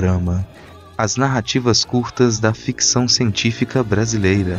Pindorama As narrativas curtas da ficção científica brasileira.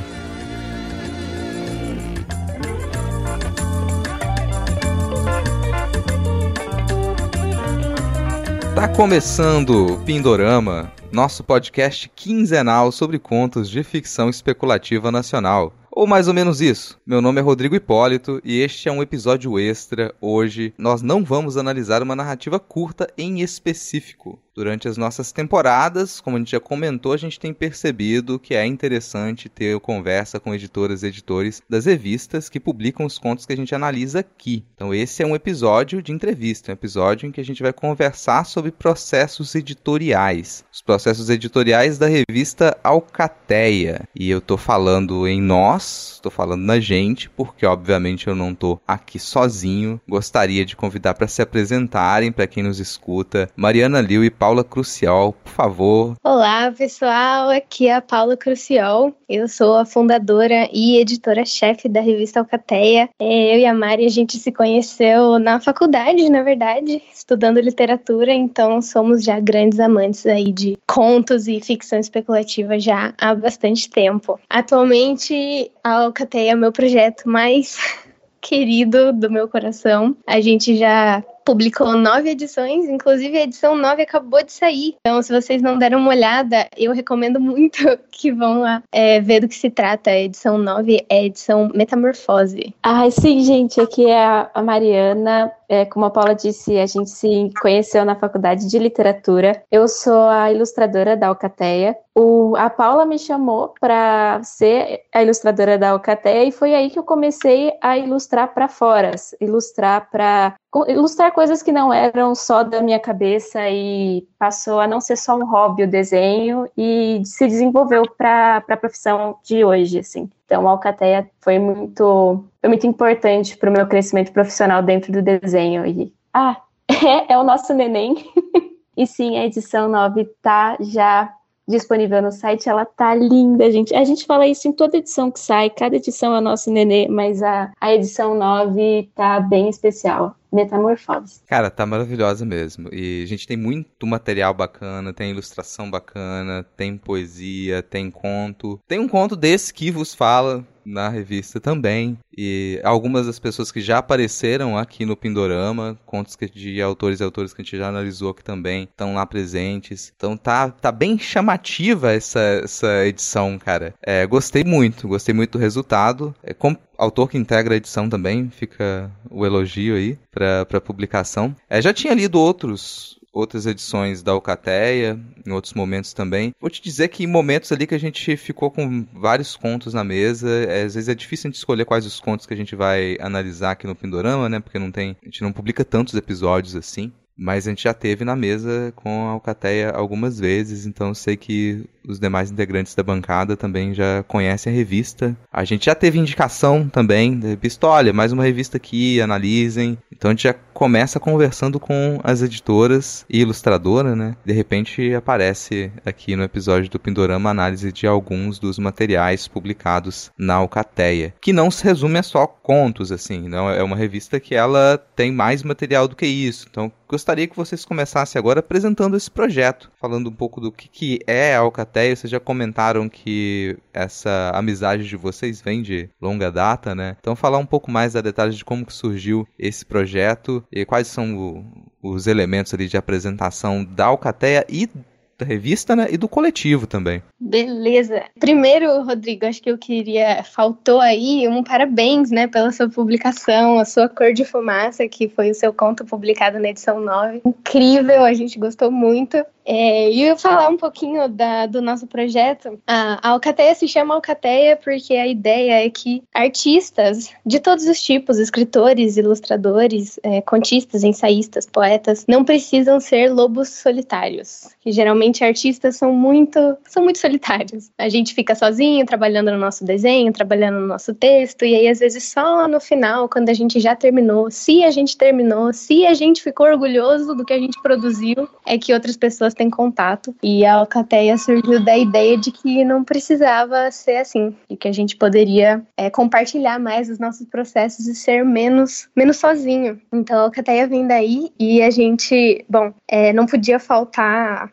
Tá começando o Pindorama, nosso podcast quinzenal sobre contos de ficção especulativa nacional. Ou mais ou menos isso. Meu nome é Rodrigo Hipólito e este é um episódio extra. Hoje nós não vamos analisar uma narrativa curta em específico. Durante as nossas temporadas, como a gente já comentou, a gente tem percebido que é interessante ter conversa com editoras e editores das revistas que publicam os contos que a gente analisa aqui. Então, esse é um episódio de entrevista, um episódio em que a gente vai conversar sobre processos editoriais. Os processos editoriais da revista Alcateia. E eu tô falando em nós, tô falando na gente, porque obviamente eu não tô aqui sozinho. Gostaria de convidar para se apresentarem, para quem nos escuta, Mariana Liu e Paula Crucial, por favor. Olá, pessoal. Aqui é a Paula Crucial. Eu sou a fundadora e editora-chefe da revista Alcateia. É, eu e a Mari, a gente se conheceu na faculdade, na verdade, estudando literatura, então somos já grandes amantes aí de contos e ficção especulativa já há bastante tempo. Atualmente, a Alcateia é o meu projeto mais querido do meu coração. A gente já publicou nove edições, inclusive a edição nove acabou de sair. Então, se vocês não deram uma olhada, eu recomendo muito que vão lá é, ver do que se trata. A edição nove é a edição Metamorfose. Ah, sim, gente, aqui é a Mariana. É, como a Paula disse, a gente se conheceu na faculdade de literatura. Eu sou a ilustradora da Alcateia. O, a Paula me chamou para ser a ilustradora da Alcateia e foi aí que eu comecei a ilustrar para fora, ilustrar para ilustrar coisas que não eram só da minha cabeça e passou a não ser só um hobby o desenho e se desenvolveu para a profissão de hoje, assim. Então, a Alcateia foi muito, foi muito importante para o meu crescimento profissional dentro do desenho. E, ah, é, é o nosso neném. e sim, a edição 9 tá já disponível no site, ela tá linda, gente. A gente fala isso em toda edição que sai, cada edição é o nosso nenê, mas a, a edição 9 tá bem especial. Metamorfose. Cara, tá maravilhosa mesmo. E a gente tem muito material bacana, tem ilustração bacana, tem poesia, tem conto. Tem um conto desse que vos fala na revista também. E algumas das pessoas que já apareceram aqui no Pindorama, contos de autores e autores que a gente já analisou aqui também, estão lá presentes. Então tá, tá bem chamativa essa, essa edição, cara. É, gostei muito, gostei muito do resultado. É, autor que integra a edição também, fica o elogio aí para publicação. É, já tinha lido outros outras edições da Alcateia, em outros momentos também. Vou te dizer que em momentos ali que a gente ficou com vários contos na mesa, é, às vezes é difícil a gente escolher quais os contos que a gente vai analisar aqui no Pindorama, né? Porque não tem, a gente não publica tantos episódios assim. Mas a gente já teve na mesa com a Alcateia algumas vezes, então sei que os demais integrantes da bancada também já conhecem a revista. A gente já teve indicação também da revista, olha, mais uma revista aqui, analisem. Então a gente já começa conversando com as editoras e ilustradora, né? De repente aparece aqui no episódio do Pindorama análise de alguns dos materiais publicados na Alcateia, que não se resume a só contos, assim, não é uma revista que ela tem mais material do que isso. Então gostaria que vocês começassem agora apresentando esse projeto, falando um pouco do que, que é a Alcateia plateia, vocês já comentaram que essa amizade de vocês vem de longa data, né? Então falar um pouco mais da detalhes de como que surgiu esse projeto e quais são o, os elementos ali de apresentação da Alcateia e da revista, né? E do coletivo também. Beleza. Primeiro, Rodrigo, acho que eu queria. Faltou aí um parabéns, né, pela sua publicação, a sua Cor de Fumaça, que foi o seu conto publicado na edição 9. Incrível, a gente gostou muito. É, e eu falar um pouquinho da, do nosso projeto. A, a Alcateia se chama Alcateia porque a ideia é que artistas de todos os tipos, escritores, ilustradores, é, contistas, ensaístas, poetas, não precisam ser lobos solitários. Que geralmente artistas são muito, são muito solitários. A gente fica sozinho trabalhando no nosso desenho, trabalhando no nosso texto, e aí às vezes só no final, quando a gente já terminou, se a gente terminou, se a gente ficou orgulhoso do que a gente produziu, é que outras pessoas pessoas têm contato. E a Alcateia surgiu da ideia de que não precisava ser assim, e que a gente poderia é, compartilhar mais os nossos processos e ser menos, menos sozinho. Então a Alcateia vem daí e a gente, bom, é, não podia faltar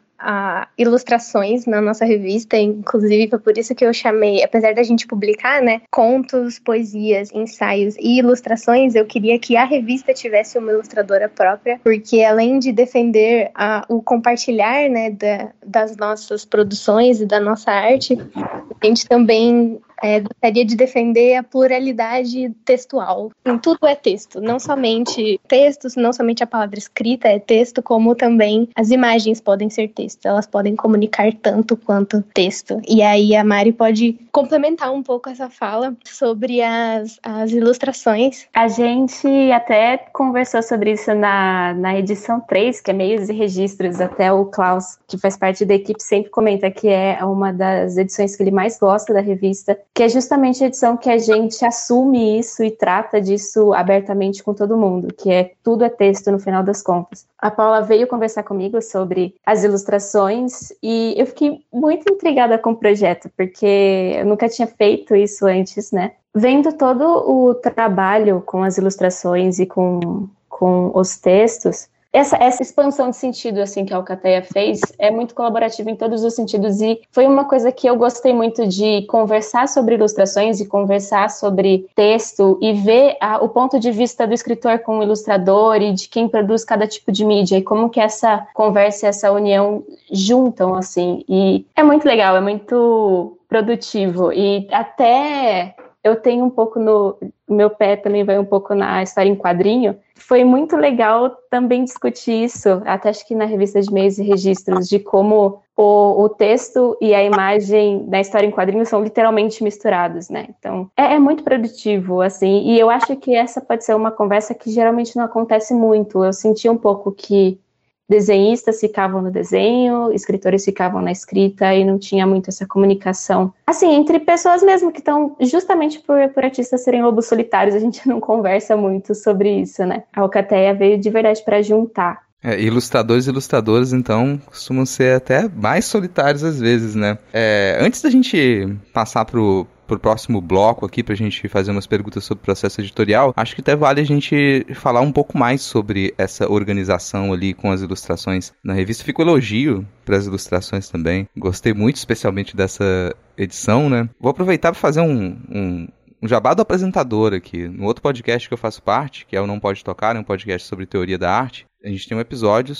ilustrações na nossa revista, inclusive foi por isso que eu chamei, apesar da gente publicar, né, contos, poesias, ensaios e ilustrações, eu queria que a revista tivesse uma ilustradora própria, porque além de defender o compartilhar, né, da, das nossas produções e da nossa arte, a gente também é, gostaria de defender a pluralidade textual. Em tudo é texto, não somente textos, não somente a palavra escrita é texto, como também as imagens podem ser texto. Elas podem comunicar tanto quanto texto. E aí a Mari pode complementar um pouco essa fala sobre as, as ilustrações. A gente até conversou sobre isso na, na edição 3, que é meios e registros. Até o Klaus, que faz parte da equipe, sempre comenta que é uma das edições que ele mais gosta da revista que é justamente a edição que a gente assume isso e trata disso abertamente com todo mundo, que é tudo é texto no final das contas. A Paula veio conversar comigo sobre as ilustrações e eu fiquei muito intrigada com o projeto, porque eu nunca tinha feito isso antes, né? Vendo todo o trabalho com as ilustrações e com, com os textos, essa, essa expansão de sentido assim que a Alcateia fez é muito colaborativa em todos os sentidos e foi uma coisa que eu gostei muito de conversar sobre ilustrações e conversar sobre texto e ver a, o ponto de vista do escritor com o ilustrador e de quem produz cada tipo de mídia e como que essa conversa e essa união juntam assim. E é muito legal, é muito produtivo e até eu tenho um pouco no meu pé também vai um pouco na história em quadrinho. Foi muito legal também discutir isso, até acho que na revista de meios e registros, de como o, o texto e a imagem na história em quadrinho são literalmente misturados, né? Então, é, é muito produtivo, assim, e eu acho que essa pode ser uma conversa que geralmente não acontece muito. Eu senti um pouco que desenhistas ficavam no desenho, escritores ficavam na escrita e não tinha muito essa comunicação. Assim, entre pessoas mesmo que estão, justamente por, por artistas serem lobos solitários, a gente não conversa muito sobre isso, né? A Alcateia veio de verdade para juntar. É, ilustradores e ilustradoras, então, costumam ser até mais solitários às vezes, né? É, antes da gente passar pro, pro próximo bloco aqui pra gente fazer umas perguntas sobre o processo editorial, acho que até vale a gente falar um pouco mais sobre essa organização ali com as ilustrações na revista. Fico elogio para as ilustrações também. Gostei muito, especialmente dessa edição, né? Vou aproveitar para fazer um, um, um jabá do apresentador aqui. No outro podcast que eu faço parte, que é o Não Pode Tocar, é um podcast sobre teoria da arte, a gente tem um episódio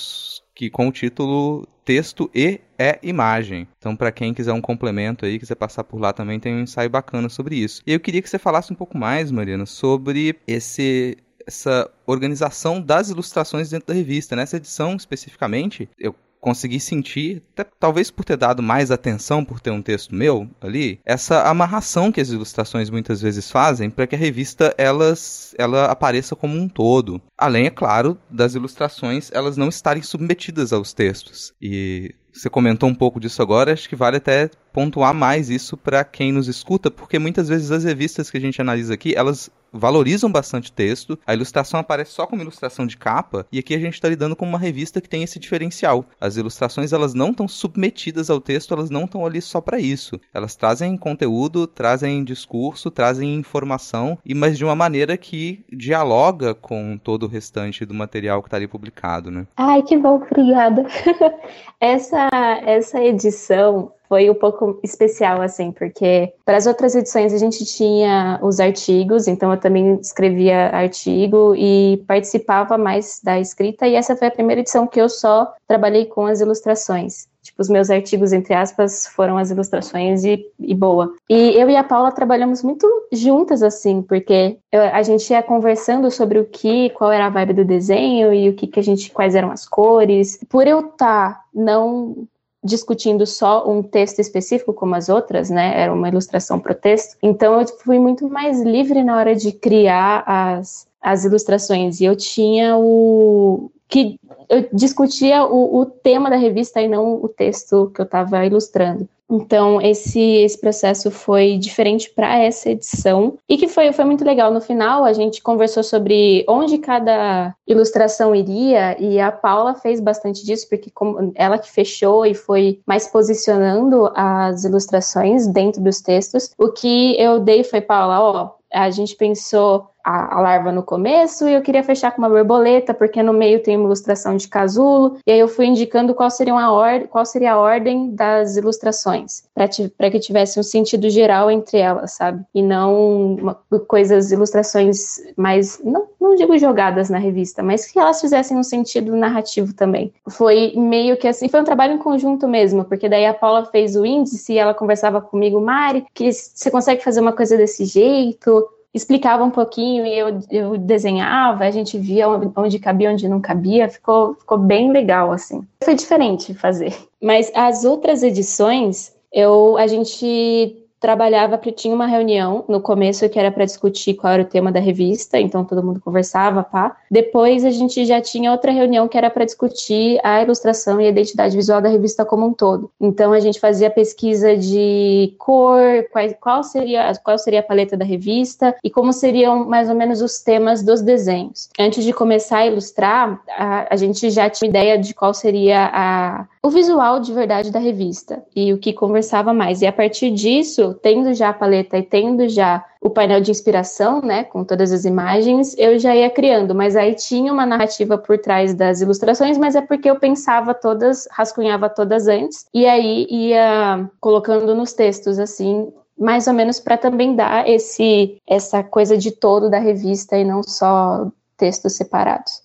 que com o título Texto e é Imagem. Então, para quem quiser um complemento aí, quiser passar por lá também, tem um ensaio bacana sobre isso. E eu queria que você falasse um pouco mais, Mariana, sobre esse essa organização das ilustrações dentro da revista. Nessa edição especificamente, eu consegui sentir, até, talvez por ter dado mais atenção por ter um texto meu ali, essa amarração que as ilustrações muitas vezes fazem para que a revista elas, ela apareça como um todo. Além, é claro, das ilustrações elas não estarem submetidas aos textos. E você comentou um pouco disso agora, acho que vale até pontuar mais isso para quem nos escuta, porque muitas vezes as revistas que a gente analisa aqui, elas valorizam bastante texto, a ilustração aparece só como ilustração de capa, e aqui a gente está lidando com uma revista que tem esse diferencial. As ilustrações elas não estão submetidas ao texto, elas não estão ali só para isso. Elas trazem conteúdo, trazem discurso, trazem informação, e mas de uma maneira que dialoga com todo o restante do material que está ali publicado, né? Ai, que bom, obrigada. essa essa edição foi um pouco especial, assim, porque para as outras edições a gente tinha os artigos, então eu também escrevia artigo e participava mais da escrita, e essa foi a primeira edição que eu só trabalhei com as ilustrações. Tipo, os meus artigos, entre aspas, foram as ilustrações e, e boa. E eu e a Paula trabalhamos muito juntas, assim, porque eu, a gente ia conversando sobre o que, qual era a vibe do desenho e o que, que a gente, quais eram as cores. Por eu estar tá não discutindo só um texto específico como as outras, né? Era uma ilustração para o texto. Então eu fui muito mais livre na hora de criar as, as ilustrações e eu tinha o que eu discutia o, o tema da revista e não o texto que eu estava ilustrando. Então, esse, esse processo foi diferente para essa edição e que foi, foi muito legal. No final, a gente conversou sobre onde cada ilustração iria e a Paula fez bastante disso, porque ela que fechou e foi mais posicionando as ilustrações dentro dos textos. O que eu dei foi, Paula, ó, a gente pensou a, a, larva no começo e eu queria fechar com uma borboleta, porque no meio tem uma ilustração de casulo, e aí eu fui indicando qual seria, uma or qual seria a ordem das ilustrações, para que tivesse um sentido geral entre elas, sabe? E não uma, coisas, ilustrações mais, não, não digo jogadas na revista, mas que elas fizessem um sentido narrativo também. Foi meio que assim, foi um trabalho em conjunto mesmo, porque daí a Paula fez o índice e ela conversava comigo, Mari, que você consegue fazer uma coisa desse jeito? Explicava um pouquinho e eu, eu desenhava, a gente via onde cabia, onde não cabia, ficou, ficou bem legal, assim. Foi diferente fazer. Mas as outras edições, eu, a gente trabalhava, tinha uma reunião no começo que era para discutir qual era o tema da revista, então todo mundo conversava, pá. Depois a gente já tinha outra reunião que era para discutir a ilustração e a identidade visual da revista como um todo. Então a gente fazia pesquisa de cor, qual, qual seria qual seria a paleta da revista e como seriam mais ou menos os temas dos desenhos. Antes de começar a ilustrar, a, a gente já tinha ideia de qual seria a o visual de verdade da revista e o que conversava mais. E a partir disso, tendo já a paleta e tendo já o painel de inspiração, né, com todas as imagens, eu já ia criando, mas aí tinha uma narrativa por trás das ilustrações, mas é porque eu pensava todas, rascunhava todas antes, e aí ia colocando nos textos, assim, mais ou menos para também dar esse essa coisa de todo da revista e não só textos separados.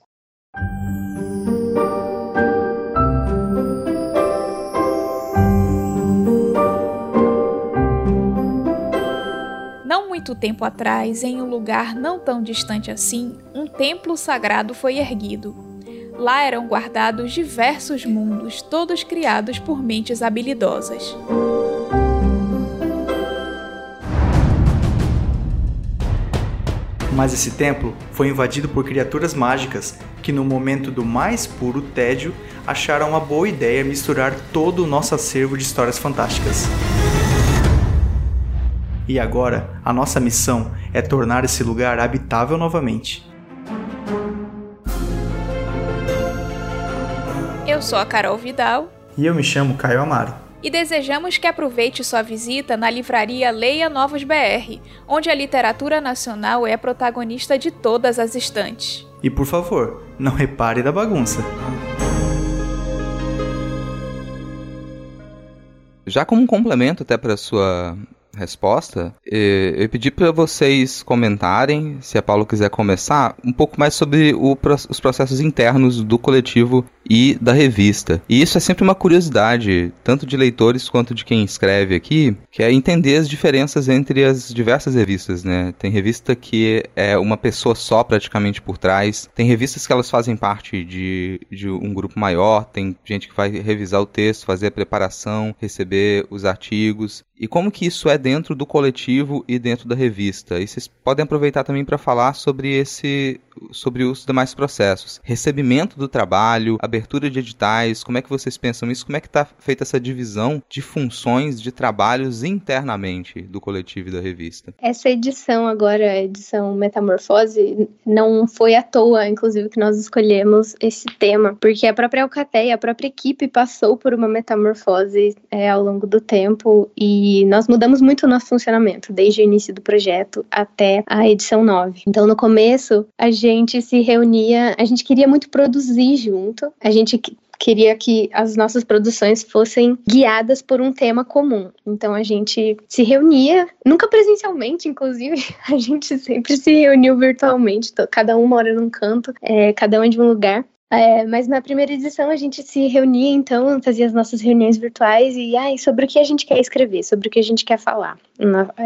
Muito tempo atrás, em um lugar não tão distante assim, um templo sagrado foi erguido. Lá eram guardados diversos mundos, todos criados por mentes habilidosas. Mas esse templo foi invadido por criaturas mágicas que, no momento do mais puro tédio, acharam uma boa ideia misturar todo o nosso acervo de histórias fantásticas. E agora, a nossa missão é tornar esse lugar habitável novamente. Eu sou a Carol Vidal. E eu me chamo Caio Amaro. E desejamos que aproveite sua visita na livraria Leia Novos BR, onde a literatura nacional é protagonista de todas as estantes. E por favor, não repare da bagunça. Já como um complemento até para sua resposta, eu pedi para vocês comentarem, se a Paulo quiser começar, um pouco mais sobre o, os processos internos do coletivo e da revista. E isso é sempre uma curiosidade, tanto de leitores quanto de quem escreve aqui, que é entender as diferenças entre as diversas revistas, né? Tem revista que é uma pessoa só praticamente por trás, tem revistas que elas fazem parte de, de um grupo maior, tem gente que vai revisar o texto, fazer a preparação, receber os artigos, e como que isso é dentro do coletivo e dentro da revista? E vocês podem aproveitar também para falar sobre esse sobre os demais processos. Recebimento do trabalho, abertura de editais, como é que vocês pensam isso? Como é que está feita essa divisão de funções, de trabalhos internamente do coletivo e da revista? Essa edição agora, edição Metamorfose, não foi à toa, inclusive, que nós escolhemos esse tema, porque a própria Alcateia, a própria equipe passou por uma metamorfose é, ao longo do tempo e nós mudamos muito o nosso funcionamento, desde o início do projeto até a edição 9. Então, no começo, a gente gente se reunia, a gente queria muito produzir junto, a gente queria que as nossas produções fossem guiadas por um tema comum. Então a gente se reunia, nunca presencialmente, inclusive, a gente sempre se reuniu virtualmente, cada um mora num canto, é, cada um de um lugar. É, mas na primeira edição a gente se reunia, então, fazia as nossas reuniões virtuais e ah, sobre o que a gente quer escrever, sobre o que a gente quer falar.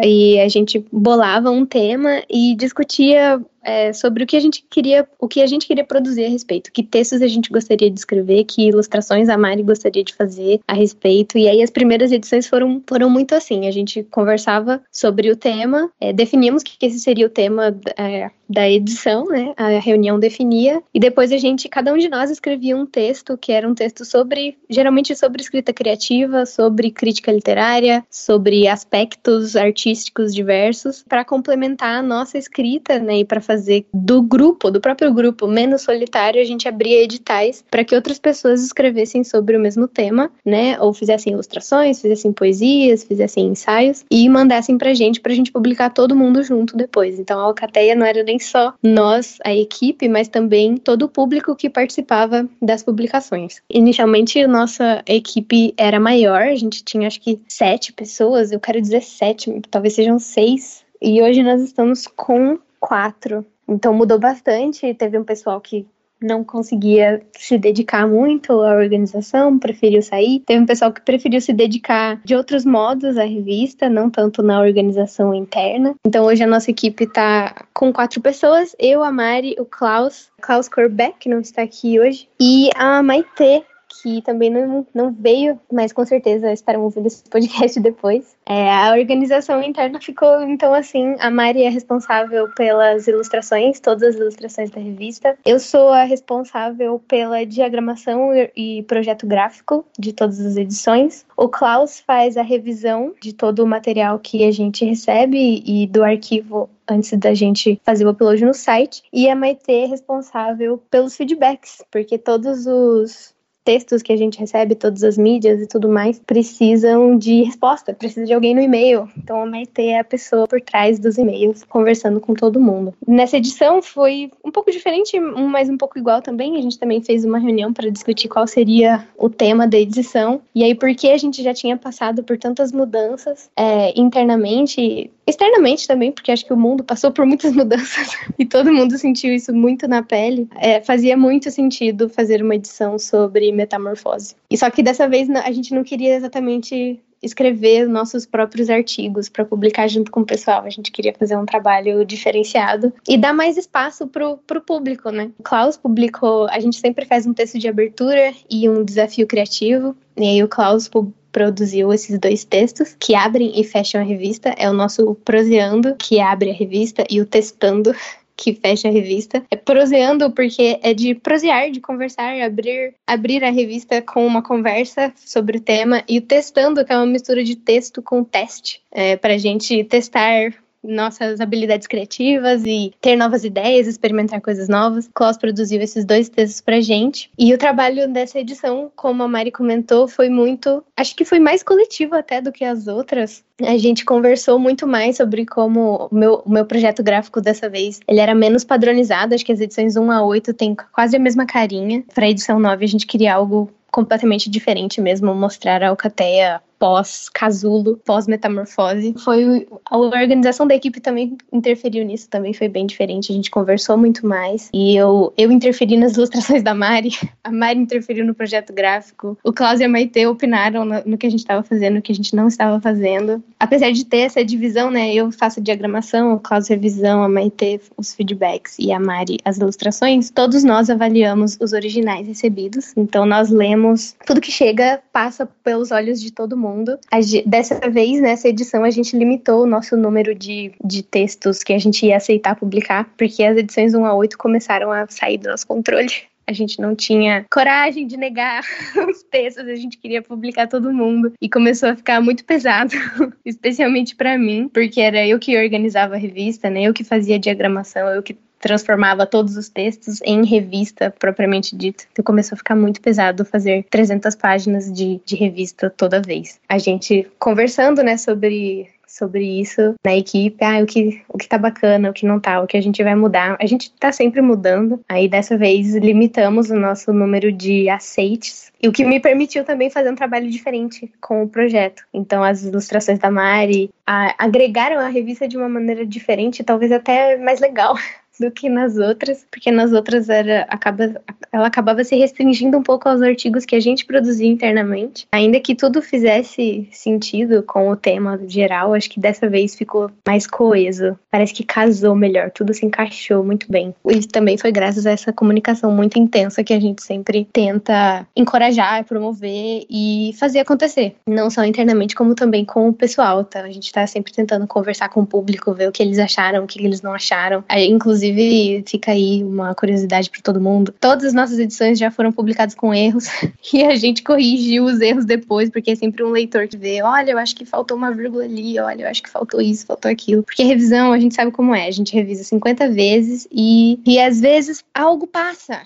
E a gente bolava um tema e discutia é, sobre o que a gente queria, o que a gente queria produzir a respeito, que textos a gente gostaria de escrever, que ilustrações a Mari gostaria de fazer a respeito. E aí as primeiras edições foram, foram muito assim. A gente conversava sobre o tema, é, definíamos que esse seria o tema é, da edição, né? A reunião definia e depois a gente, cada um de nós escrevia um texto que era um texto sobre, geralmente sobre escrita criativa, sobre crítica literária, sobre aspectos artísticos diversos para complementar a nossa escrita, né, e para fazer do grupo, do próprio grupo, menos solitário, a gente abria editais para que outras pessoas escrevessem sobre o mesmo tema, né, ou fizessem ilustrações, fizessem poesias, fizessem ensaios e mandassem pra gente pra gente publicar todo mundo junto depois. Então a Alcateia não era nem só nós, a equipe, mas também todo o público que participava das publicações. Inicialmente, nossa equipe era maior, a gente tinha acho que sete pessoas, eu quero dizer sete, talvez sejam seis, e hoje nós estamos com quatro. Então mudou bastante, teve um pessoal que não conseguia se dedicar muito à organização, preferiu sair. Teve um pessoal que preferiu se dedicar de outros modos à revista, não tanto na organização interna. Então hoje a nossa equipe está com quatro pessoas: eu, a Mari, o Klaus, Klaus Korbeck, que não está aqui hoje, e a Maite, que também não, não veio, mas com certeza estarão ouvindo esse podcast depois. É, a organização interna ficou, então, assim, a Mari é responsável pelas ilustrações, todas as ilustrações da revista. Eu sou a responsável pela diagramação e projeto gráfico de todas as edições. O Klaus faz a revisão de todo o material que a gente recebe e do arquivo antes da gente fazer o upload no site. E a Maite é responsável pelos feedbacks, porque todos os textos que a gente recebe, todas as mídias e tudo mais, precisam de resposta, precisa de alguém no e-mail. Então a Maite é a pessoa por trás dos e-mails, conversando com todo mundo. Nessa edição foi um pouco diferente, mas um pouco igual também. A gente também fez uma reunião para discutir qual seria o tema da edição. E aí, porque a gente já tinha passado por tantas mudanças é, internamente, externamente também, porque acho que o mundo passou por muitas mudanças e todo mundo sentiu isso muito na pele, é, fazia muito sentido fazer uma edição sobre metamorfose. E só que dessa vez a gente não queria exatamente escrever nossos próprios artigos para publicar junto com o pessoal. A gente queria fazer um trabalho diferenciado e dar mais espaço pro, pro público, né? O Klaus publicou, a gente sempre faz um texto de abertura e um desafio criativo. E aí o Klaus produziu esses dois textos que abrem e fecham a revista. É o nosso Proseando, que abre a revista, e o Testando, que fecha a revista. É proseando porque é de prosear, de conversar, abrir, abrir a revista com uma conversa sobre o tema e testando, que é uma mistura de texto com teste, é, para a gente testar nossas habilidades criativas e ter novas ideias, experimentar coisas novas. Klaus produziu esses dois textos pra gente. E o trabalho dessa edição, como a Mari comentou, foi muito. Acho que foi mais coletivo até do que as outras. A gente conversou muito mais sobre como o meu, meu projeto gráfico dessa vez ele era menos padronizado. Acho que as edições 1 a 8 têm quase a mesma carinha. Pra edição 9, a gente queria algo completamente diferente mesmo, mostrar a Alcateia pós-casulo, pós-metamorfose. Foi a organização da equipe também interferiu nisso, também foi bem diferente. A gente conversou muito mais e eu eu interferi nas ilustrações da Mari, a Mari interferiu no projeto gráfico. O Klaus e a Maite opinaram no, no que a gente estava fazendo, no que a gente não estava fazendo. Apesar de ter essa divisão, né, eu faço diagramação, o Klaus revisão, a Maite os feedbacks e a Mari as ilustrações. Todos nós avaliamos os originais recebidos. Então nós lemos tudo que chega passa pelos olhos de todo mundo mundo. Dessa vez, nessa edição, a gente limitou o nosso número de, de textos que a gente ia aceitar publicar, porque as edições 1 a 8 começaram a sair do nosso controle. A gente não tinha coragem de negar os textos, a gente queria publicar todo mundo. E começou a ficar muito pesado, especialmente para mim, porque era eu que organizava a revista, né? Eu que fazia diagramação, eu que transformava todos os textos em revista propriamente dita. Então começou a ficar muito pesado fazer 300 páginas de, de revista toda vez. A gente conversando, né, sobre sobre isso na equipe, ah, o que, o que tá bacana, o que não tá, o que a gente vai mudar. A gente tá sempre mudando. Aí dessa vez limitamos o nosso número de aceites. E o que me permitiu também fazer um trabalho diferente com o projeto. Então, as ilustrações da Mari a, agregaram a revista de uma maneira diferente, talvez até mais legal do que nas outras, porque nas outras era, acaba, ela acabava se restringindo um pouco aos artigos que a gente produzia internamente. Ainda que tudo fizesse sentido com o tema geral, acho que dessa vez ficou mais coeso. Parece que casou melhor, tudo se encaixou muito bem. E também foi graças a essa comunicação muito intensa que a gente sempre tenta encorajar, promover e fazer acontecer. Não só internamente, como também com o pessoal, tá? A gente tá sempre tentando conversar com o público, ver o que eles acharam, o que eles não acharam. Inclusive, Inclusive, fica aí uma curiosidade para todo mundo. Todas as nossas edições já foram publicadas com erros e a gente corrigiu os erros depois, porque é sempre um leitor que vê, olha, eu acho que faltou uma vírgula ali, olha, eu acho que faltou isso, faltou aquilo. Porque revisão, a gente sabe como é, a gente revisa 50 vezes e, e às vezes algo passa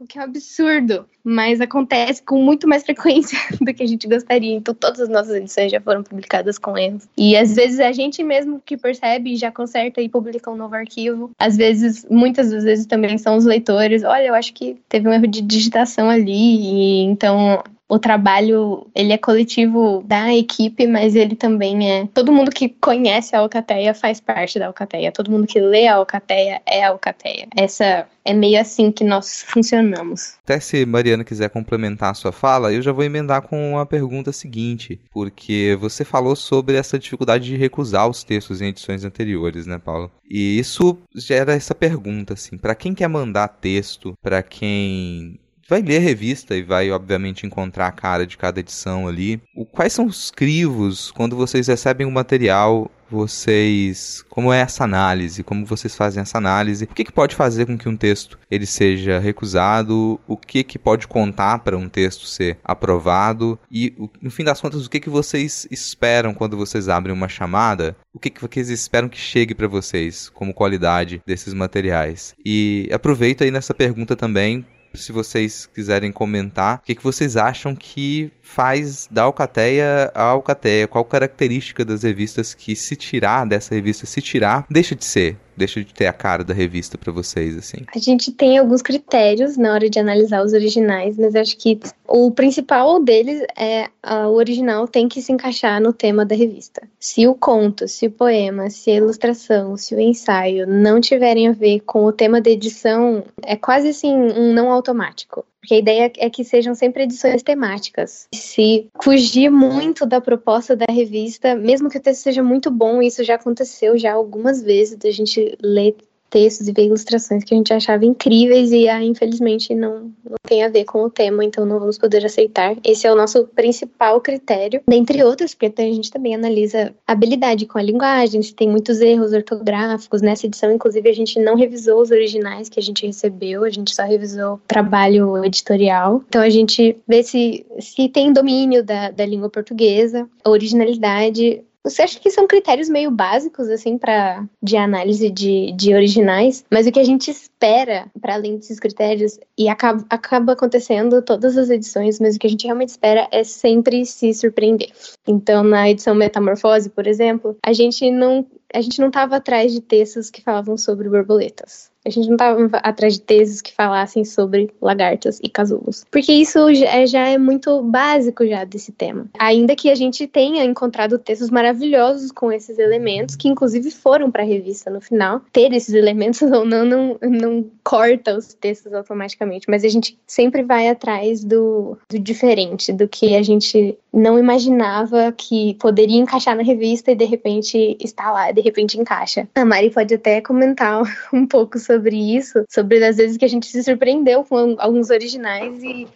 o que é um absurdo, mas acontece com muito mais frequência do que a gente gostaria. Então, todas as nossas edições já foram publicadas com erros. E às vezes a gente mesmo que percebe já conserta e publica um novo arquivo. Às vezes, muitas das vezes também são os leitores. Olha, eu acho que teve um erro de digitação ali, e então o trabalho ele é coletivo da equipe, mas ele também é. Todo mundo que conhece a Alcateia faz parte da Alcateia. Todo mundo que lê a Alcateia é a Alcateia. Essa é meio assim que nós funcionamos. Até se Mariana quiser complementar a sua fala, eu já vou emendar com a pergunta seguinte, porque você falou sobre essa dificuldade de recusar os textos em edições anteriores, né, Paulo? E isso gera essa pergunta assim, para quem quer mandar texto, para quem vai ler a revista e vai, obviamente, encontrar a cara de cada edição ali. O, quais são os crivos quando vocês recebem o material? Vocês, como é essa análise? Como vocês fazem essa análise? O que, que pode fazer com que um texto ele seja recusado? O que, que pode contar para um texto ser aprovado? E, no fim das contas, o que, que vocês esperam quando vocês abrem uma chamada? O que, que vocês esperam que chegue para vocês como qualidade desses materiais? E aproveito aí nessa pergunta também se vocês quiserem comentar, o que, que vocês acham que faz da Alcateia a Alcateia? Qual característica das revistas que se tirar dessa revista, se tirar, deixa de ser? Deixa de ter a cara da revista para vocês, assim. A gente tem alguns critérios na hora de analisar os originais, mas acho que o principal deles é o original tem que se encaixar no tema da revista. Se o conto, se o poema, se a ilustração, se o ensaio não tiverem a ver com o tema da edição, é quase assim um não automático. Porque a ideia é que sejam sempre edições temáticas. Se fugir muito da proposta da revista, mesmo que o texto seja muito bom, isso já aconteceu já algumas vezes, da gente ler textos e ver ilustrações que a gente achava incríveis e ah, infelizmente não, não tem a ver com o tema, então não vamos poder aceitar. Esse é o nosso principal critério, dentre outros, porque a gente também analisa habilidade com a linguagem, se tem muitos erros ortográficos. Nessa edição, inclusive, a gente não revisou os originais que a gente recebeu, a gente só revisou trabalho editorial. Então a gente vê se, se tem domínio da, da língua portuguesa, originalidade, você acha que são critérios meio básicos, assim, para de análise de, de originais, mas o que a gente espera, para além desses critérios, e acaba, acaba acontecendo todas as edições, mas o que a gente realmente espera é sempre se surpreender. Então, na edição Metamorfose, por exemplo, a gente não a gente não estava atrás de textos que falavam sobre borboletas. A gente não estava atrás de teses que falassem sobre lagartas e casulos. Porque isso já é, já é muito básico já desse tema. Ainda que a gente tenha encontrado textos maravilhosos com esses elementos, que inclusive foram para a revista no final. Ter esses elementos ou não, não, não corta os textos automaticamente. Mas a gente sempre vai atrás do, do diferente, do que a gente não imaginava que poderia encaixar na revista e de repente está lá, de repente encaixa. A Mari pode até comentar um pouco sobre isso, sobre as vezes que a gente se surpreendeu com alguns originais e,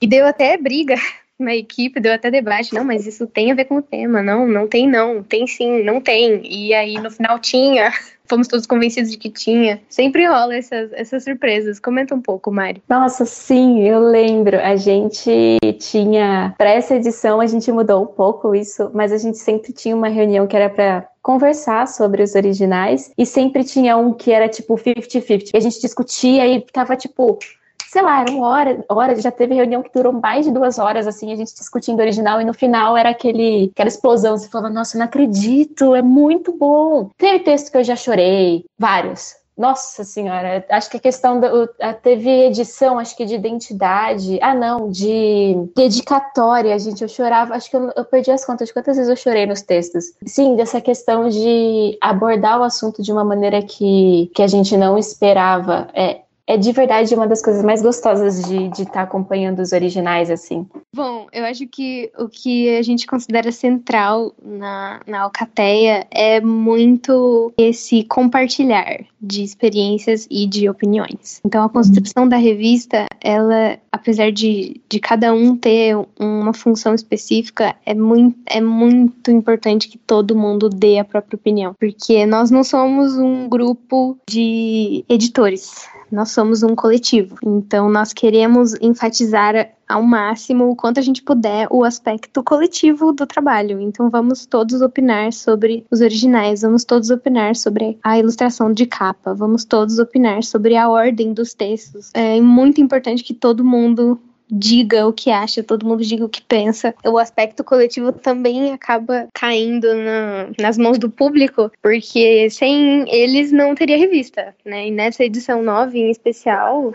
e deu até briga na equipe, deu até debate, não, mas isso tem a ver com o tema, não, não tem não, tem sim, não tem, e aí no final tinha, fomos todos convencidos de que tinha, sempre rola essas, essas surpresas, comenta um pouco, Mari. Nossa, sim, eu lembro, a gente tinha, para essa edição a gente mudou um pouco isso, mas a gente sempre tinha uma reunião que era para conversar sobre os originais e sempre tinha um que era tipo 50-50. A gente discutia e ficava tipo, sei lá, era uma hora, hora, já teve reunião que durou mais de duas horas, assim, a gente discutindo o original, e no final era aquele, aquela explosão, você falava, nossa, não acredito, é muito bom. Teve texto que eu já chorei, vários, nossa senhora, acho que a questão do. Teve edição, acho que de identidade. Ah, não, de dedicatória, gente. Eu chorava, acho que eu, eu, perdi as contas de quantas vezes eu chorei nos textos. Sim, dessa questão de abordar o assunto de uma maneira que, que a gente não esperava. É, é de verdade uma das coisas mais gostosas de estar tá acompanhando os originais, assim. Bom, eu acho que o que a gente considera central na, na Alcateia é muito esse compartilhar de experiências e de opiniões. Então, a construção da revista, ela, apesar de, de cada um ter uma função específica, é muito, é muito importante que todo mundo dê a própria opinião, porque nós não somos um grupo de editores nós somos um coletivo. Então, nós queremos enfatizar ao máximo, o quanto a gente puder, o aspecto coletivo do trabalho. Então, vamos todos opinar sobre os originais, vamos todos opinar sobre a ilustração de capa, vamos todos opinar sobre a ordem dos textos. É muito importante que todo mundo diga o que acha, todo mundo diga o que pensa. O aspecto coletivo também acaba caindo na, nas mãos do público, porque sem eles não teria revista, né? E nessa edição 9 em especial,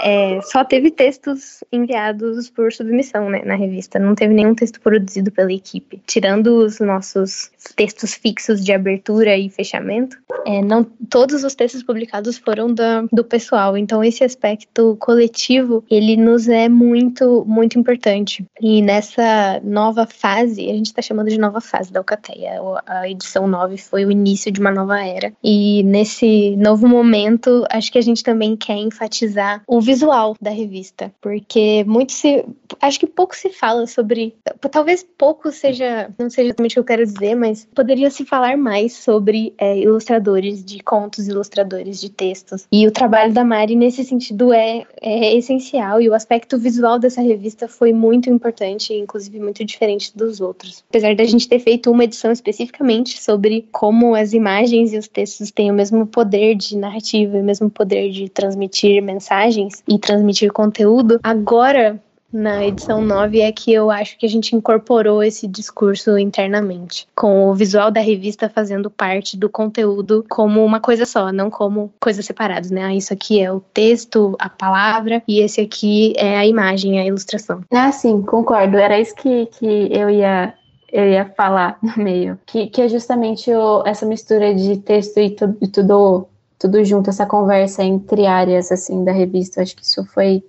é, só teve textos enviados por submissão né, na revista, não teve nenhum texto produzido pela equipe. Tirando os nossos textos fixos de abertura e fechamento, é, não todos os textos publicados foram da, do pessoal. Então esse aspecto coletivo ele nos é muito muito importante. E nessa nova fase, a gente está chamando de nova fase da Alcateia. A edição 9 foi o início de uma nova era. E nesse novo momento, acho que a gente também quer enfatizar o visual da revista, porque muito se. Acho que pouco se fala sobre. Talvez pouco seja. Não seja exatamente o que eu quero dizer, mas poderia se falar mais sobre é, ilustradores de contos, ilustradores de textos. E o trabalho da Mari, nesse sentido, é, é essencial e o aspecto visual dessa revista foi muito importante, inclusive muito diferente dos outros. Apesar da gente ter feito uma edição especificamente sobre como as imagens e os textos têm o mesmo poder de narrativa, o mesmo poder de transmitir mensagens, e transmitir conteúdo. Agora, na edição 9 é que eu acho que a gente incorporou esse discurso internamente, com o visual da revista fazendo parte do conteúdo como uma coisa só, não como coisas separadas, né? Ah, isso aqui é o texto, a palavra, e esse aqui é a imagem, a ilustração. Ah, sim, concordo. Era isso que, que eu ia eu ia falar no meio, que, que é justamente o, essa mistura de texto e, tu, e tudo tudo junto, essa conversa entre áreas, assim, da revista. Acho que isso foi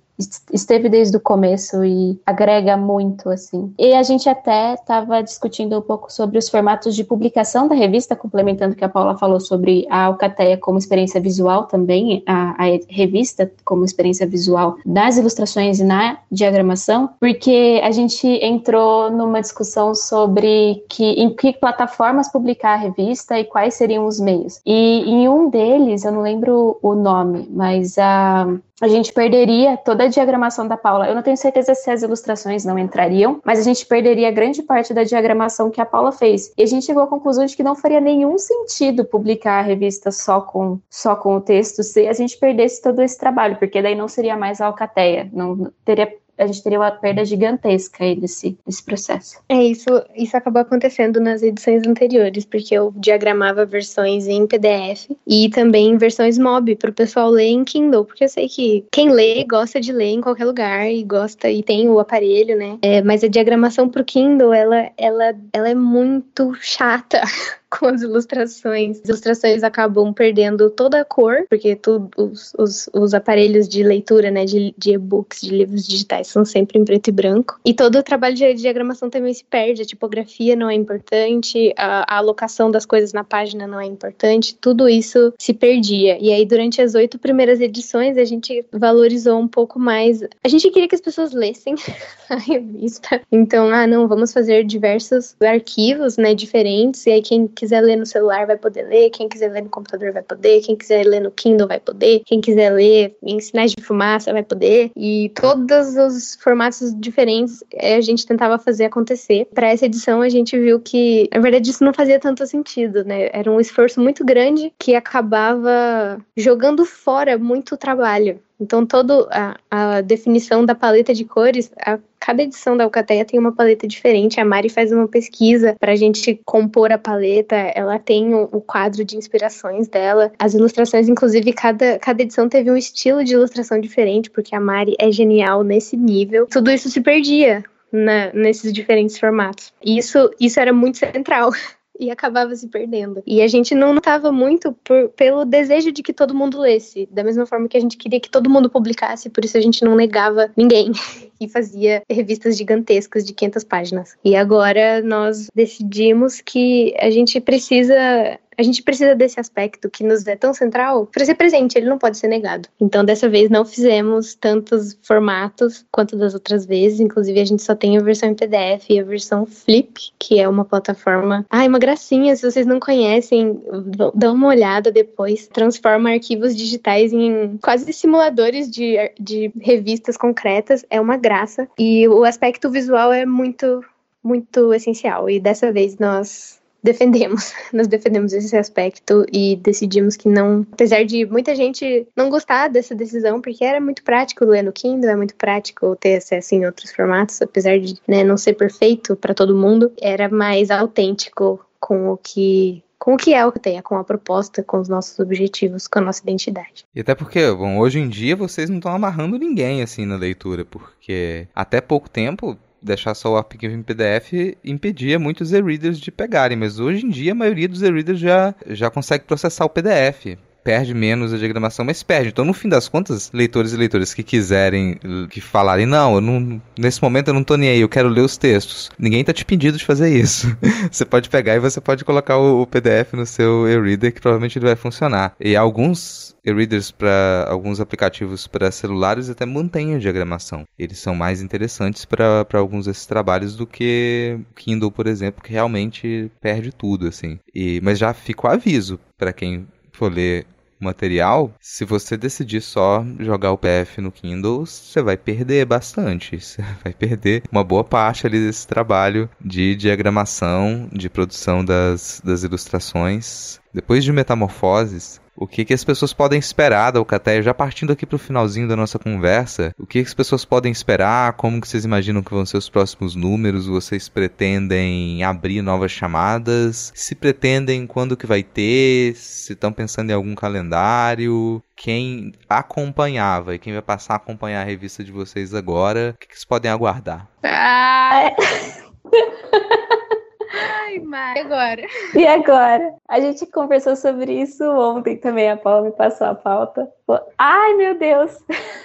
esteve desde o começo e agrega muito, assim. E a gente até estava discutindo um pouco sobre os formatos de publicação da revista, complementando o que a Paula falou sobre a Alcateia como experiência visual também, a, a revista como experiência visual nas ilustrações e na diagramação, porque a gente entrou numa discussão sobre que, em que plataformas publicar a revista e quais seriam os meios. E em um deles, eu não lembro o nome, mas a a gente perderia toda a diagramação da Paula. Eu não tenho certeza se as ilustrações não entrariam, mas a gente perderia grande parte da diagramação que a Paula fez. E a gente chegou à conclusão de que não faria nenhum sentido publicar a revista só com, só com o texto se a gente perdesse todo esse trabalho, porque daí não seria mais a alcateia, não teria a gente teria uma perda gigantesca aí desse, desse processo. É, isso, isso acabou acontecendo nas edições anteriores, porque eu diagramava versões em PDF e também versões MOB para o pessoal ler em Kindle, porque eu sei que quem lê gosta de ler em qualquer lugar e gosta e tem o aparelho, né? É, mas a diagramação para o Kindle, ela, ela, ela é muito chata. com as ilustrações. As ilustrações acabam perdendo toda a cor, porque tu, os, os, os, aparelhos de leitura, né, de, de e-books, de livros digitais, são sempre em preto e branco. E todo o trabalho de diagramação também se perde, a tipografia não é importante, a, a alocação das coisas na página não é importante, tudo isso se perdia. E aí, durante as oito primeiras edições, a gente valorizou um pouco mais. A gente queria que as pessoas lessem a revista. Então, ah, não, vamos fazer diversos arquivos, né, diferentes, e aí quem quiser ler no celular vai poder ler, quem quiser ler no computador vai poder, quem quiser ler no Kindle vai poder, quem quiser ler em sinais de fumaça vai poder. E todos os formatos diferentes eh, a gente tentava fazer acontecer. Para essa edição a gente viu que, na verdade, isso não fazia tanto sentido, né? Era um esforço muito grande que acabava jogando fora muito trabalho. Então, toda a, definição da paleta de cores, a, cada edição da Alcateia tem uma paleta diferente. A Mari faz uma pesquisa para a gente compor a paleta, ela tem o, o, quadro de inspirações dela. As ilustrações, inclusive, cada, cada edição teve um estilo de ilustração diferente, porque a Mari é genial nesse nível. Tudo isso se perdia na, nesses diferentes formatos. E isso, isso era muito central e acabava se perdendo. E a gente não notava muito por, pelo desejo de que todo mundo lesse, da mesma forma que a gente queria que todo mundo publicasse, por isso a gente não negava ninguém e fazia revistas gigantescas de 500 páginas. E agora nós decidimos que a gente precisa a gente precisa desse aspecto que nos é tão central para ser presente, ele não pode ser negado. Então, dessa vez, não fizemos tantos formatos quanto das outras vezes, inclusive a gente só tem a versão em PDF e a versão Flip, que é uma plataforma. Ai, uma gracinha, se vocês não conhecem, dá uma olhada depois. Transforma arquivos digitais em quase simuladores de, de revistas concretas, é uma graça. E o aspecto visual é muito, muito essencial. E dessa vez nós defendemos, nós defendemos esse aspecto e decidimos que não, apesar de muita gente não gostar dessa decisão, porque era muito prático ler no Kindle, é muito prático ter acesso em outros formatos, apesar de né, não ser perfeito para todo mundo, era mais autêntico com o que com o que é o que tem, com a proposta, com os nossos objetivos, com a nossa identidade. E até porque, bom, hoje em dia vocês não estão amarrando ninguém assim na leitura, porque até pouco tempo deixar só o arquivo em PDF impedia muitos e-readers de pegarem, mas hoje em dia a maioria dos e-readers já, já consegue processar o PDF perde menos a diagramação, mas perde. Então, no fim das contas, leitores e leitoras que quiserem, que falarem, não, eu não, nesse momento eu não tô nem aí, eu quero ler os textos. Ninguém tá te pedindo de fazer isso. você pode pegar e você pode colocar o, o PDF no seu e-reader que provavelmente ele vai funcionar. E alguns e-readers para alguns aplicativos para celulares até mantêm a diagramação. Eles são mais interessantes para alguns desses trabalhos do que Kindle, por exemplo, que realmente perde tudo assim. E mas já fica o aviso para quem for ler material, se você decidir só jogar o PF no Kindle, você vai perder bastante. Você vai perder uma boa parte ali desse trabalho de diagramação, de produção das, das ilustrações. Depois de Metamorfoses, o que, que as pessoas podem esperar da Alcateia, já partindo aqui para o finalzinho da nossa conversa, o que, que as pessoas podem esperar, como que vocês imaginam que vão ser os próximos números, vocês pretendem abrir novas chamadas, se pretendem quando que vai ter, se estão pensando em algum calendário, quem acompanhava e quem vai passar a acompanhar a revista de vocês agora, o que, que vocês podem aguardar? Ah! Ai, Mari, agora? E agora? A gente conversou sobre isso ontem também, a Paula me passou a pauta. Ai, meu Deus!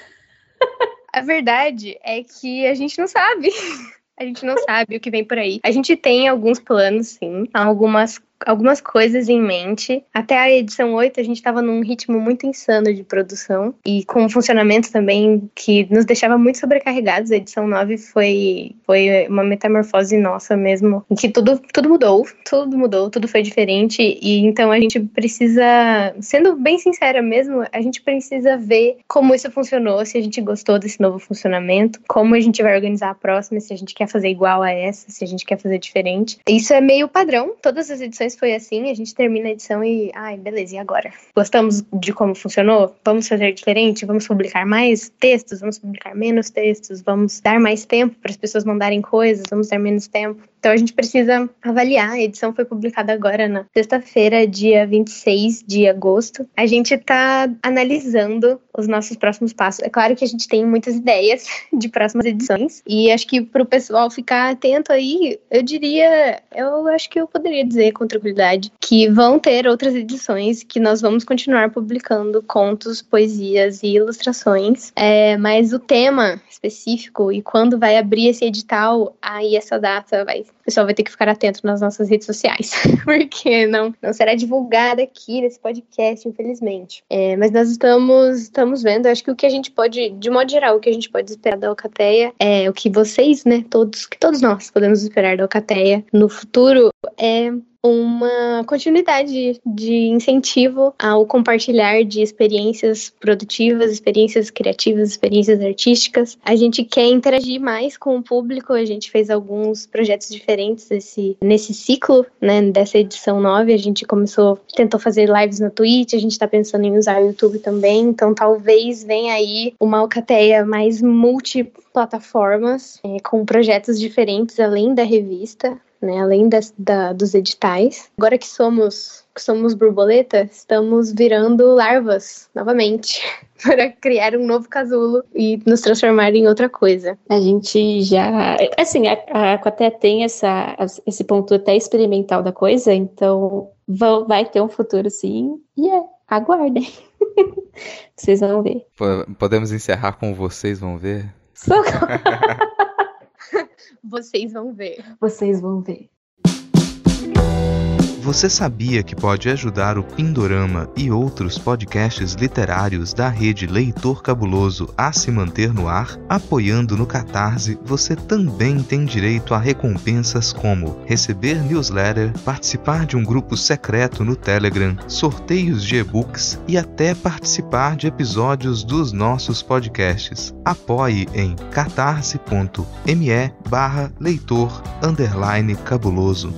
A verdade é que a gente não sabe. A gente não sabe o que vem por aí. A gente tem alguns planos, sim, algumas algumas coisas em mente. Até a edição 8 a gente estava num ritmo muito insano de produção e com um funcionamento também que nos deixava muito sobrecarregados. A edição 9 foi, foi uma metamorfose nossa mesmo, em que tudo, tudo mudou, tudo mudou, tudo foi diferente e então a gente precisa, sendo bem sincera mesmo, a gente precisa ver como isso funcionou, se a gente gostou desse novo funcionamento, como a gente vai organizar a próxima, se a gente quer fazer igual a essa, se a gente quer fazer diferente. Isso é meio padrão, todas as edições foi assim, a gente termina a edição e, ai, beleza, e agora? Gostamos de como funcionou? Vamos fazer diferente? Vamos publicar mais textos? Vamos publicar menos textos? Vamos dar mais tempo para as pessoas mandarem coisas? Vamos dar menos tempo? Então a gente precisa avaliar. A edição foi publicada agora na sexta-feira, dia 26 de agosto. A gente está analisando os nossos próximos passos. É claro que a gente tem muitas ideias de próximas edições e acho que para o pessoal ficar atento aí, eu diria, eu acho que eu poderia dizer com tranquilidade que vão ter outras edições que nós vamos continuar publicando contos, poesias e ilustrações. É, mas o tema específico e quando vai abrir esse edital, aí essa data vai o pessoal vai ter que ficar atento nas nossas redes sociais, porque não, não será divulgada aqui nesse podcast, infelizmente. É, mas nós estamos, estamos vendo, acho que o que a gente pode, de modo geral, o que a gente pode esperar da Alcateia é o que vocês, né, todos, que todos nós podemos esperar da Alcateia no futuro é uma continuidade de incentivo ao compartilhar de experiências produtivas, experiências criativas, experiências artísticas. A gente quer interagir mais com o público, a gente fez alguns projetos diferentes esse, nesse ciclo, né, dessa edição 9. A gente começou, tentou fazer lives na Twitch, a gente está pensando em usar o YouTube também, então talvez venha aí uma alcateia mais multiplataformas, é, com projetos diferentes além da revista né, além das, da, dos editais. Agora que somos que somos borboleta, estamos virando larvas novamente para criar um novo casulo e nos transformar em outra coisa. A gente já. Assim, a, a Aquaté tem essa, esse ponto até experimental da coisa, então vai ter um futuro sim. E é, aguardem. vocês vão ver. Podemos encerrar com vocês vão ver? vocês vão ver. Vocês vão ver. Você sabia que pode ajudar o Pindorama e outros podcasts literários da rede Leitor Cabuloso a se manter no ar? Apoiando no Catarse, você também tem direito a recompensas como receber newsletter, participar de um grupo secreto no Telegram, sorteios de e-books e até participar de episódios dos nossos podcasts. Apoie em catarse.me leitor cabuloso.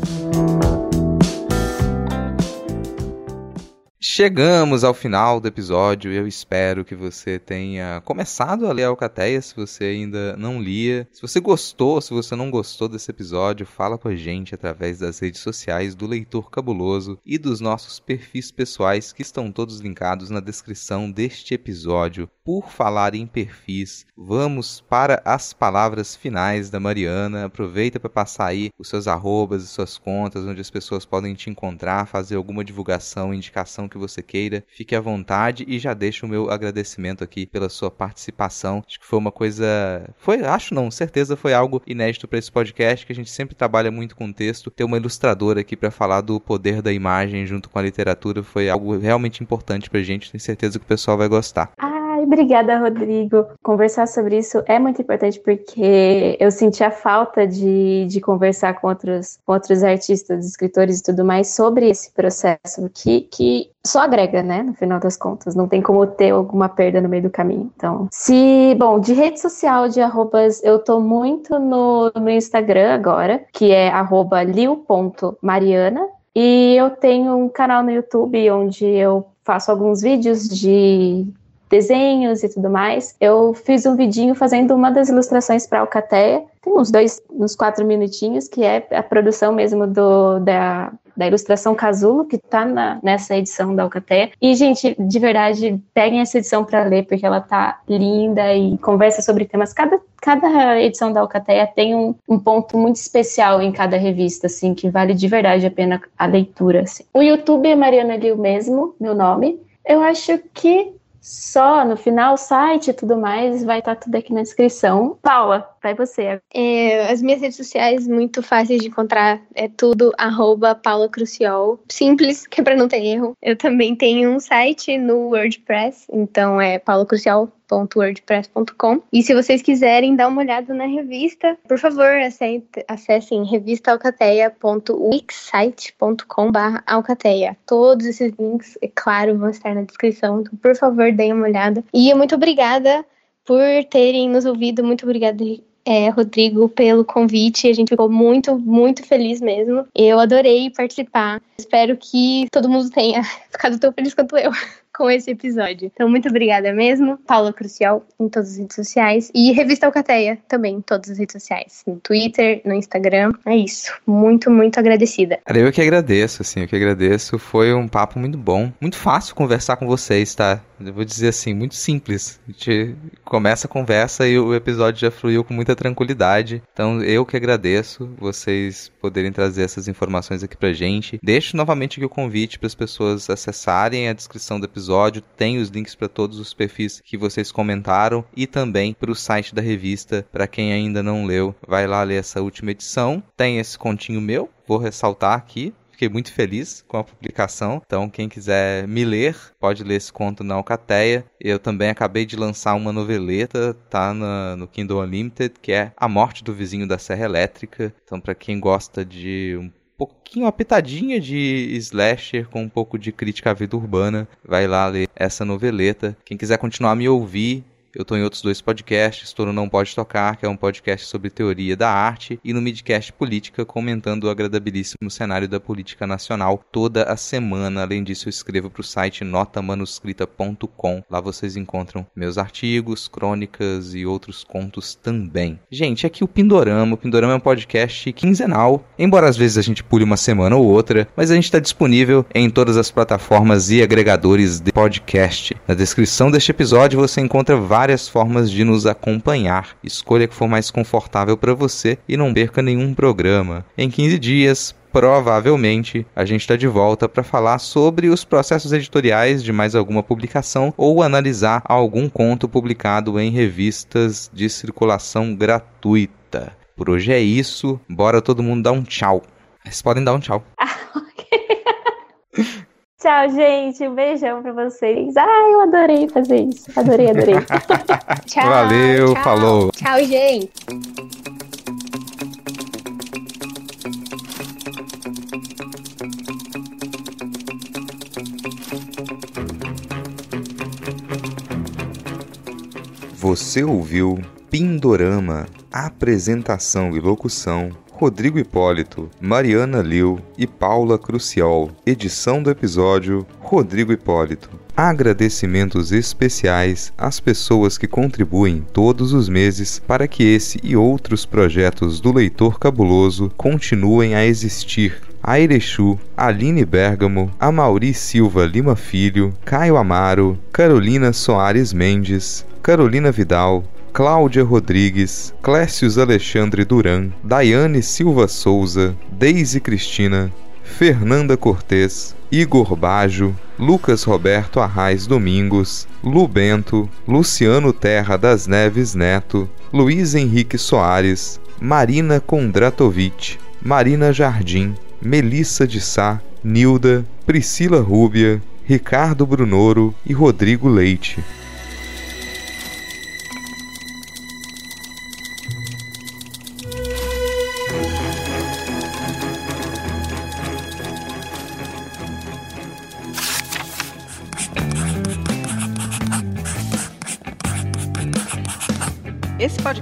Chegamos ao final do episódio. Eu espero que você tenha começado a ler Alcateia, se você ainda não lia. Se você gostou, se você não gostou desse episódio, fala com a gente através das redes sociais do Leitor Cabuloso e dos nossos perfis pessoais que estão todos linkados na descrição deste episódio. Por falar em perfis, vamos para as palavras finais da Mariana. Aproveita para passar aí os seus arrobas e suas contas, onde as pessoas podem te encontrar, fazer alguma divulgação, indicação que você queira, fique à vontade e já deixo o meu agradecimento aqui pela sua participação. Acho que foi uma coisa. Foi, acho não, certeza foi algo inédito para esse podcast, que a gente sempre trabalha muito com texto. Ter uma ilustradora aqui para falar do poder da imagem junto com a literatura foi algo realmente importante pra gente. Tenho certeza que o pessoal vai gostar. Ah, obrigada, Rodrigo. Conversar sobre isso é muito importante porque eu senti a falta de, de conversar com outros, com outros artistas, escritores e tudo mais sobre esse processo que, que só agrega, né? No final das contas, não tem como ter alguma perda no meio do caminho. Então, se, bom, de rede social, de arrobas, eu tô muito no, no Instagram agora, que é arroba liu.mariana. E eu tenho um canal no YouTube onde eu faço alguns vídeos de desenhos e tudo mais. Eu fiz um vidinho fazendo uma das ilustrações para Alcateia. Tem uns dois, uns quatro minutinhos, que é a produção mesmo do, da, da ilustração Casulo, que tá na, nessa edição da Alcateia. E, gente, de verdade, peguem essa edição para ler, porque ela tá linda e conversa sobre temas. Cada, cada edição da Alcateia tem um, um ponto muito especial em cada revista, assim, que vale de verdade a pena a leitura. Assim. O YouTube é Mariana Liu mesmo, meu nome. Eu acho que só no final, site e tudo mais, vai estar tá tudo aqui na descrição. Paula, vai você. É, as minhas redes sociais, muito fáceis de encontrar, é tudo arroba Paula. Simples, que é pra não ter erro. Eu também tenho um site no WordPress, então é paulacruciol.com wordpress.com. E se vocês quiserem dar uma olhada na revista, por favor, acessem revistaalcateia.wixsite.com.br alcateia. Todos esses links, é claro, vão estar na descrição, então por favor, deem uma olhada. E muito obrigada por terem nos ouvido, muito obrigada é, Rodrigo, pelo convite. A gente ficou muito, muito feliz mesmo. Eu adorei participar. Espero que todo mundo tenha ficado tão feliz quanto eu com esse episódio. Então, muito obrigada mesmo. Paula Crucial em todas as redes sociais. E Revista Alcateia também em todas as redes sociais. No Twitter, no Instagram. É isso. Muito, muito agradecida. Cara, eu que agradeço, assim, eu que agradeço. Foi um papo muito bom. Muito fácil conversar com vocês, tá? Eu vou dizer assim, muito simples. A gente começa a conversa e o episódio já fluiu com muita tranquilidade. Então, eu que agradeço vocês poderem trazer essas informações aqui pra gente. Deixo novamente aqui o convite para as pessoas acessarem a descrição do episódio episódio, tem os links para todos os perfis que vocês comentaram e também para o site da revista, para quem ainda não leu, vai lá ler essa última edição. Tem esse continho meu, vou ressaltar aqui, fiquei muito feliz com a publicação. Então, quem quiser me ler, pode ler esse conto na Alcateia. Eu também acabei de lançar uma noveleta, tá no Kindle Unlimited, que é A Morte do Vizinho da Serra Elétrica. Então, para quem gosta de um pouquinho, uma pitadinha de slasher com um pouco de crítica à vida urbana. Vai lá ler essa noveleta. Quem quiser continuar a me ouvir, Eu tô em outros dois podcasts, estou no Não Pode Tocar, que é um podcast sobre teoria da arte, e no Midcast Política, comentando o agradabilíssimo cenário da política nacional toda a semana. Além disso, eu escrevo para o site notamanuscrita.com. Lá vocês encontram meus artigos, crônicas e outros contos também. Gente, aqui o Pindorama. O Pindorama é um podcast quinzenal, embora às vezes a gente pule uma semana ou outra, mas a gente está disponível em todas as plataformas e agregadores de podcast. Na descrição deste episódio você encontra várias formas de nos acompanhar. Escolha que for mais confortável para você e não perca nenhum programa. Em 15 dias, provavelmente a gente está de volta para falar sobre os processos editoriais de mais alguma publicação ou analisar algum conto publicado em revistas de circulação gratuita. Por hoje é isso, bora todo mundo dar um tchau. Vocês podem dar um tchau. Tchau, gente. Um beijão pra vocês. Ai, eu adorei fazer isso. Adorei, adorei. Tchau. Valeu, tchau. falou. Tchau, gente. Você ouviu Pindorama, apresentação e locução. Rodrigo Hipólito, Mariana Liu e Paula Crucial. Edição do episódio Rodrigo Hipólito. Agradecimentos especiais às pessoas que contribuem todos os meses para que esse e outros projetos do Leitor Cabuloso continuem a existir. A Erechu, Aline Bergamo, Amauri Silva Lima Filho, Caio Amaro, Carolina Soares Mendes, Carolina Vidal, Cláudia Rodrigues, Clécius Alexandre Duran, Daiane Silva Souza, Deise Cristina, Fernanda Cortês, Igor Bajo, Lucas Roberto Arraes Domingos, Lu Bento, Luciano Terra das Neves Neto, Luiz Henrique Soares, Marina Kondratovic, Marina Jardim, Melissa de Sá, Nilda, Priscila Rúbia, Ricardo Brunoro e Rodrigo Leite.